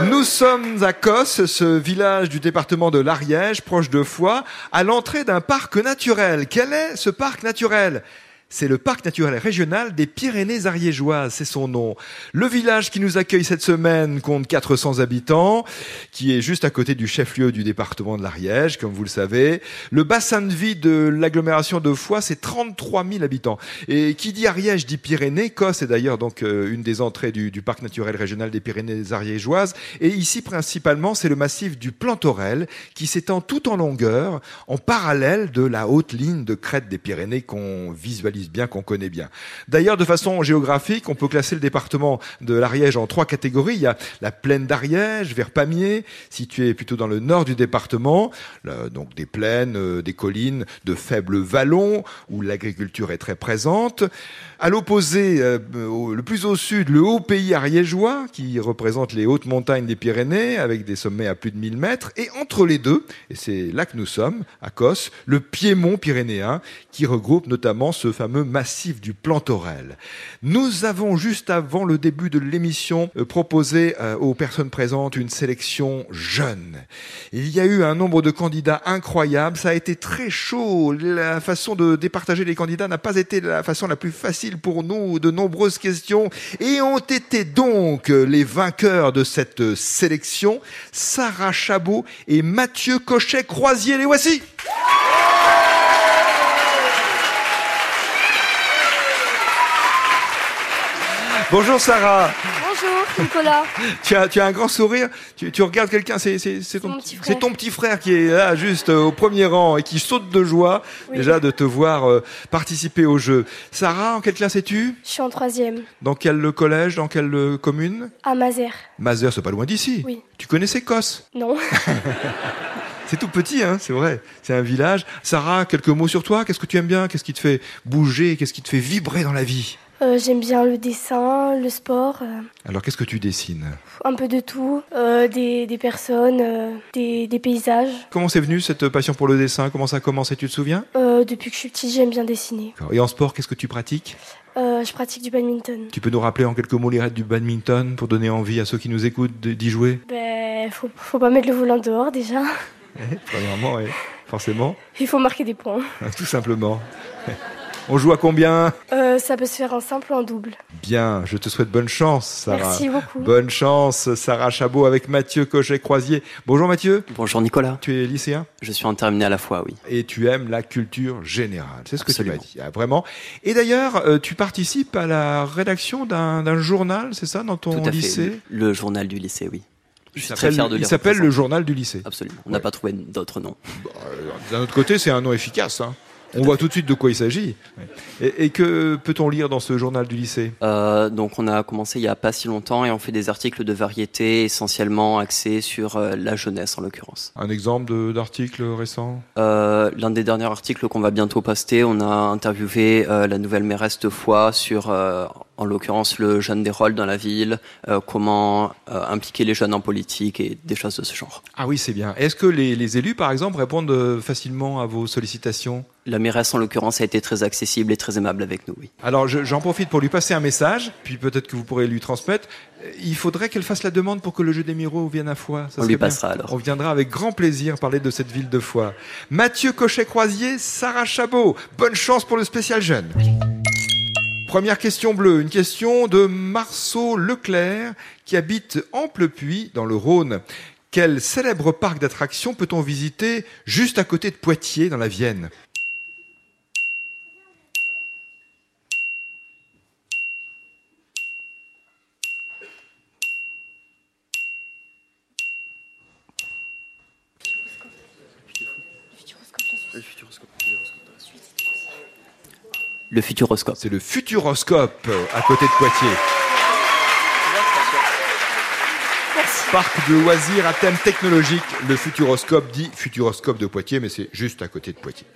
Nous sommes à Cos, ce village du département de l'Ariège, proche de Foix, à l'entrée d'un parc naturel. Quel est ce parc naturel? C'est le parc naturel régional des Pyrénées ariégeoises, c'est son nom. Le village qui nous accueille cette semaine compte 400 habitants, qui est juste à côté du chef-lieu du département de l'Ariège, comme vous le savez. Le bassin de vie de l'agglomération de Foix, c'est 33 000 habitants. Et qui dit Ariège dit Pyrénées. Cos est d'ailleurs donc euh, une des entrées du, du, parc naturel régional des Pyrénées ariégeoises. Et ici, principalement, c'est le massif du Plantorel, qui s'étend tout en longueur, en parallèle de la haute ligne de crête des Pyrénées qu'on visualise bien, qu'on connaît bien. D'ailleurs, de façon géographique, on peut classer le département de l'Ariège en trois catégories. Il y a la plaine d'Ariège, vers Pamiers, située plutôt dans le nord du département, donc des plaines, euh, des collines, de faibles vallons, où l'agriculture est très présente. À l'opposé, euh, le plus au sud, le haut pays ariégeois, qui représente les hautes montagnes des Pyrénées, avec des sommets à plus de 1000 mètres. Et entre les deux, et c'est là que nous sommes, à Cos, le piémont pyrénéen, qui regroupe notamment ce fameux massif du Plantorel. Nous avons juste avant le début de l'émission euh, proposé euh, aux personnes présentes une sélection jeune. Il y a eu un nombre de candidats incroyable, ça a été très chaud. La façon de départager les candidats n'a pas été la façon la plus facile pour nous. De nombreuses questions et ont été donc les vainqueurs de cette sélection, Sarah Chabot et Mathieu Cochet-Croisier. Les voici. Bonjour Sarah. Bonjour Nicolas. tu, as, tu as un grand sourire, tu, tu regardes quelqu'un, c'est, ton, ton, petit frère qui est là juste euh, au premier rang et qui saute de joie déjà de te voir euh, participer au jeu. Sarah, en quelle classe es-tu? Je suis en troisième. Dans quel collège, dans quelle euh, commune? À Mazères. Mazères, c'est pas loin d'ici. Oui. Tu connaissais Cos? Non. C'est tout petit, hein, c'est vrai. C'est un village. Sarah, quelques mots sur toi? Qu'est-ce que tu aimes bien? Qu'est-ce qui te fait bouger? Qu'est-ce qui te fait vibrer dans la vie? Euh, J'aime bien le dessin, le sport. Euh. Alors, qu'est-ce que tu dessines? Un peu de tout. Euh, des, des, personnes, euh, des, des, paysages. Comment c'est venu cette passion pour le dessin? Comment ça a commencé? Tu te souviens? Depuis que je suis petite, j'aime bien dessiner. Et en sport, qu'est-ce que tu pratiques? Je pratique du badminton. Tu peux nous rappeler en quelques mots les règles du badminton pour donner envie à ceux qui nous écoutent d'y jouer? Ben, faut, faut pas mettre le volant dehors déjà. Premièrement, oui, forcément. Il faut marquer des points. Tout simplement. On joue à combien? Euh, Ça peut se faire en simple ou en double. Bien, je te souhaite bonne chance, Sarah. Merci beaucoup. Bonne chance, Sarah Chabot, avec Mathieu Cochet-Croisier. Bonjour Mathieu. Bonjour Nicolas. Tu es lycéen? Je suis en terminale à la fois, oui. Et tu aimes la culture générale, c'est ce Absolument. que tu m'as dit, ah, vraiment. Et d'ailleurs, euh, tu participes à la rédaction d'un journal, c'est ça, dans ton Tout à lycée? Fait. Le, journal du lycée, oui. Je suis très fier de Il s'appelle le journal du lycée. Absolument. On n'a ouais. pas trouvé d'autre nom. Bah, D'un autre côté, c'est un nom efficace. Hein. On voit tout de suite de quoi il s'agit. Et, et, que peut-on lire dans ce journal du lycée? Euh, Donc, on a commencé il y a pas si longtemps et on fait des articles de variété essentiellement axés sur euh, la jeunesse en l'occurrence. Un exemple d'article récent? Euh, L'un des derniers articles qu'on va bientôt poster, on a interviewé euh, la nouvelle mairesse de Foix sur euh, en l'occurrence le jeune des rôles dans la ville, euh, comment euh, impliquer les jeunes en politique et des choses de ce genre. Ah oui, c'est bien. Est-ce que les, les, élus, par exemple, répondent facilement à vos sollicitations? La mairesse, en l'occurrence, a été très accessible et très aimable avec nous, oui. Alors, j'en profite pour lui passer un message, puis peut-être que vous pourrez lui transmettre. Il faudrait qu'elle fasse la demande pour que le jeu des Miro vienne à Foix. Ça On lui passera bien. alors. On viendra avec grand plaisir parler de cette ville de Foix. Mathieu Cochet-Croisier, Sarah Chabot, bonne chance pour le spécial jeune. Première question bleue, une question de Marceau Leclerc qui habite Amplepuis dans le Rhône. Quel célèbre parc d'attractions peut-on visiter juste à côté de Poitiers dans la Vienne? Le Futuroscope. C'est le Futuroscope à côté de Poitiers. Merci. Parc de loisirs à thème technologique, le Futuroscope dit Futuroscope de Poitiers, mais c'est juste à côté de Poitiers.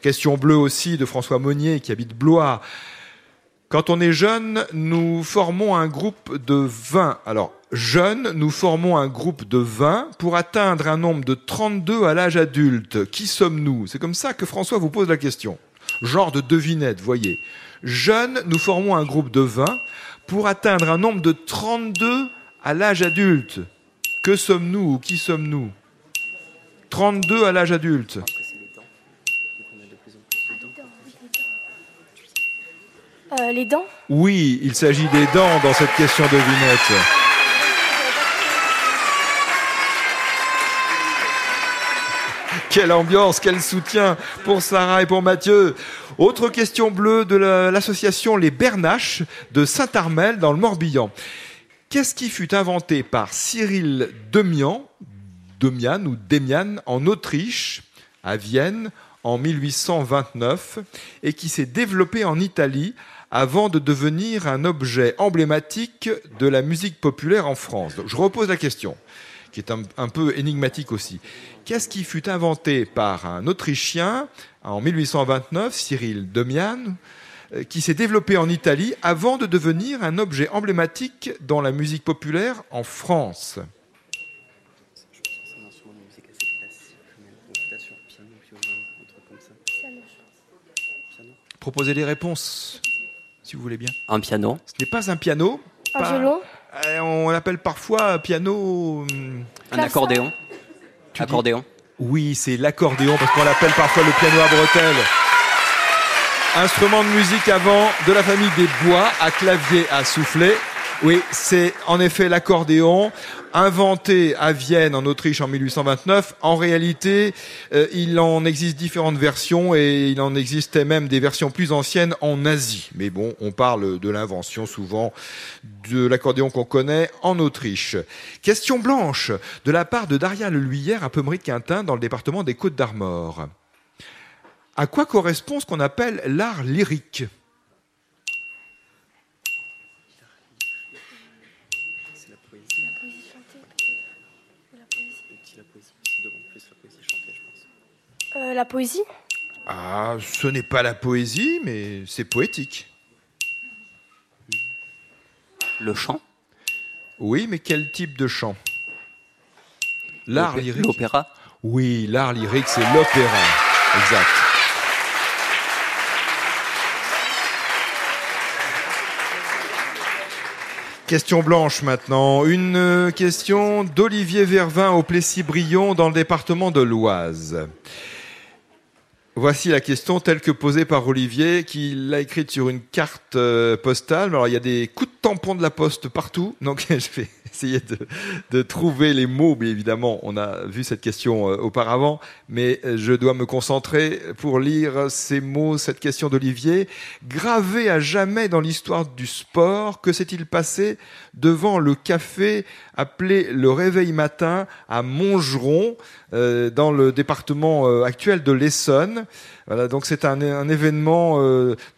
Question bleue aussi de François Monnier qui habite Blois. Quand on est jeune, nous formons un groupe de 20. Alors, jeunes, nous formons un groupe de 20 pour atteindre un nombre de 32 à l'âge adulte. Qui sommes-nous? C'est comme ça que François vous pose la question. Genre de devinette, voyez. Jeunes, nous formons un groupe de 20 pour atteindre un nombre de 32 à l'âge adulte. Que sommes-nous ou qui sommes-nous? 32 à l'âge adulte. Euh, les dents? Oui, il s'agit des dents dans cette question devinette. Quelle ambiance, quel soutien pour Sarah et pour Mathieu. Autre question bleue de l'association Les Bernaches de Saint-Armel dans le Morbihan. Qu'est-ce qui fut inventé par Cyril Demian, Demian ou Demian en Autriche, à Vienne, en 1829, et qui s'est développé en Italie avant de devenir un objet emblématique de la musique populaire en France? je repose la question, qui est un, peu énigmatique aussi. Qu'est-ce qui fut inventé par un Autrichien en 1829, Cyril Demian, euh, qui s'est développé en Italie avant de devenir un objet emblématique dans la musique populaire en France? Proposez des réponses, si vous voulez bien. Un piano. Ce n'est pas un piano. Un violon. Euh, on l'appelle parfois piano. Hum, un accordéon. accordéon. Oui, c'est l'accordéon parce qu'on l'appelle parfois le piano à bretelles. Instrument de musique avant de la famille des bois à clavier à souffler. Oui, c'est en effet l'accordéon, inventé à Vienne en Autriche en 1829. En réalité, euh, il en existe différentes versions et il en existait même des versions plus anciennes en Asie. Mais bon, on parle de l'invention souvent de l'accordéon qu'on connaît en Autriche. Question blanche de la part de Daria Leluyère à Pommery de Quintin dans le département des Côtes d'Armor. À quoi correspond ce qu'on appelle l'art lyrique? La poésie? Ah, ce n'est pas la poésie, mais c'est poétique. Le chant? Oui, mais quel type de chant? L'art lyrique. L'opéra? Oui, l'art lyrique, c'est l'opéra. Exact. Question blanche maintenant. Une question d'Olivier Vervin au Plessis-Brion dans le département de l'Oise. Voici la question telle que posée par Olivier, qui l'a écrite sur une carte euh, postale. Alors il y a des coups de tampon de la poste partout, donc je vais essayer de, trouver les mots. Mais évidemment, on a vu cette question euh, auparavant, mais euh, je dois me concentrer pour lire ces mots, cette question d'Olivier. Gravé à jamais dans l'histoire du sport, que s'est-il passé devant le café appelé le Réveil Matin à Montgeron, dans le département actuel de l'Essonne? Voilà, donc c'est un, un, événement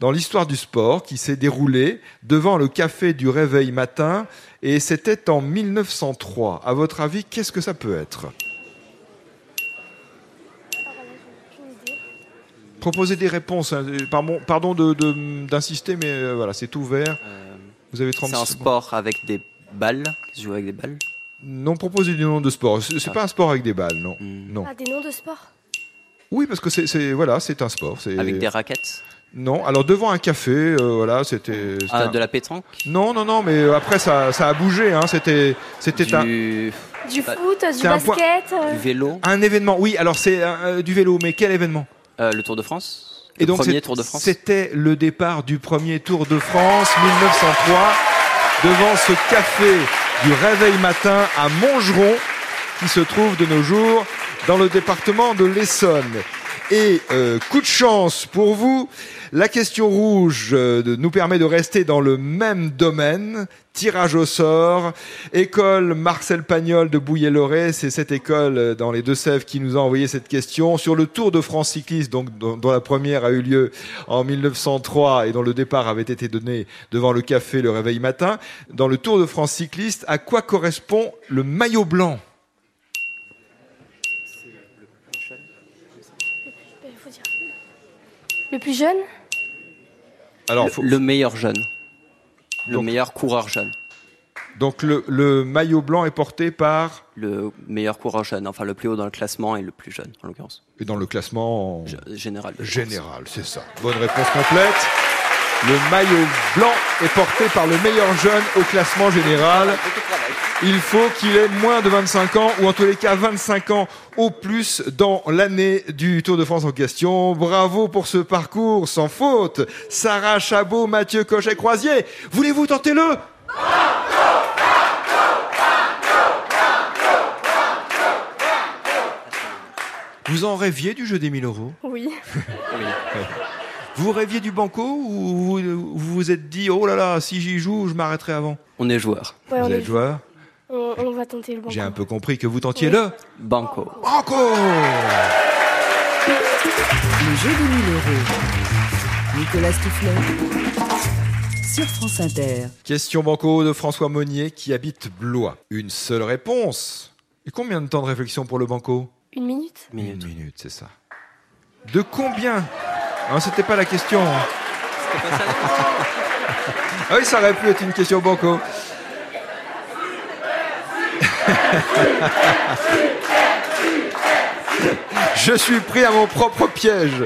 dans l'histoire du sport qui s'est déroulé devant le café du Réveil Matin et c'était en 1903. À votre avis, qu'est-ce que ça peut être? Proposez des réponses. Hein. Pardon, pardon d'insister, mais euh, voilà, c'est ouvert. Euh, Vous avez 30 C'est un sport avec des balles Qui se joue avec des balles? Non, proposez des noms de sport. C'est ah. pas un sport avec des balles, non. Hmm. non. Ah, des noms de sport? Oui, parce que c'est voilà, c'est un sport. Avec des raquettes? Non, alors devant un café, euh, voilà, c'était. Ah, de la pétanque? Non, non, non, mais euh, après ça, ça a bougé, hein. C'était, c'était du... un. Du foot, du basket. Euh. Du vélo? Un événement, oui. Alors c'est du vélo, mais quel événement? Le Tour de France? Le Et donc premier Tour de France? C'était le départ du premier Tour de France 1903 devant ce café du réveil matin à Montgeron qui se trouve de nos jours dans le département de l'Essonne. Et euh, coup de chance pour vous, la question rouge euh, nous permet de rester dans le même domaine. Tirage au sort. École Marcel Pagnol de Bouillé-Loré. C'est cette école euh, dans les Deux-Sèvres qui nous a envoyé cette question sur le Tour de France cycliste, donc dont la première a eu lieu en 1903 et dont le départ avait été donné devant le café le réveil matin. Dans le Tour de France cycliste, à quoi correspond le maillot blanc Il faut dire. Le plus jeune Alors, le, faut- le meilleur jeune. Le Donc- meilleur coureur jeune. donc le, le maillot blanc est porté par Le meilleur coureur jeune. Enfin, le plus haut dans le classement et le plus jeune, en l'occurrence. et dans le classement G- Général. général, c'est ça. Bonne réponse complète. Le maillot blanc est porté par le meilleur jeune au classement général. Il faut qu'il ait moins de 25 ans, ou en tous les cas 25 ans au plus dans l'année du Tour de France en question. Bravo pour ce parcours sans faute. Sarah Chabot, Mathieu Cochet-Croisier, voulez-vous tenter le? Vous en rêviez du jeu des 1000 euros? Oui. Vous rêviez du banco ou vous vous vous êtes dit oh là là si j'y joue je m'arrêterai avant? On est joueur. Ouais, Vous on, êtes est- joueur on, on va tenter le banco. J'ai un peu compris que vous tentiez Oui. le Banco. banco. Le jeu des 1000 euros. Nicolas Toufflet. Sur France Inter. Question banco de François Monnier qui habite Blois. Une seule réponse. Et combien de temps de réflexion pour le banco? Une minute Minute. Une minute, c'est ça. De combien Non, c'était pas la question. hein. Ah oui, ça aurait pu être une question banco. Je suis pris à mon propre piège.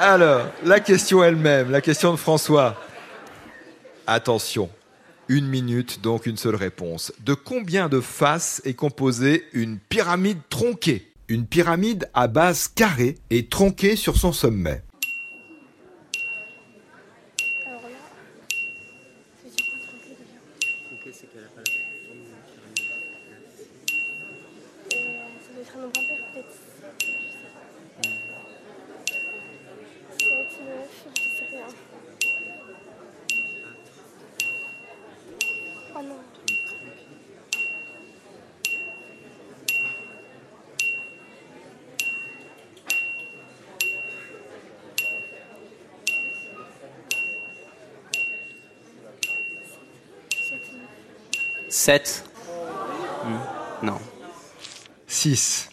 Alors, la question elle-même, la question de François. Attention, une minute, donc une seule réponse. De combien de faces est composée une pyramide tronquée? Une pyramide à base carrée et tronquée sur son sommet. 7. Hmm. Non. 6.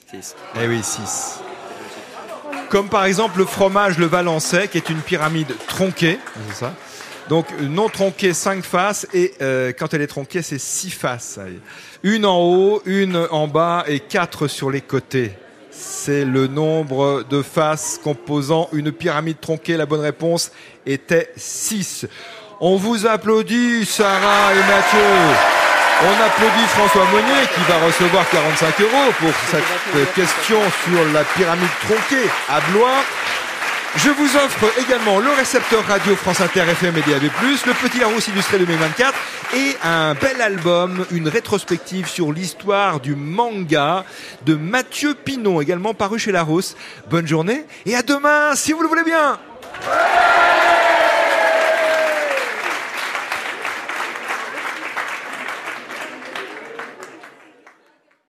Eh oui, 6. Comme par exemple le fromage, le valençais, qui est une pyramide tronquée. Donc non tronquée, 5 faces, et euh, quand elle est tronquée, c'est 6 faces. Une en haut, une en bas et 4 sur les côtés. C'est le nombre de faces composant une pyramide tronquée. La bonne réponse était 6. On vous applaudit, Sarah et Mathieu. On applaudit François Monnier qui va recevoir 45 euros pour cette question sur la pyramide tronquée à Blois. Je vous offre également le récepteur radio France Inter FM et DAB+, le Petit Larousse illustré 2024 et un bel album, une rétrospective sur l'histoire du manga de Mathieu Pinon, également paru chez Larousse. Bonne journée et à demain si vous le voulez bien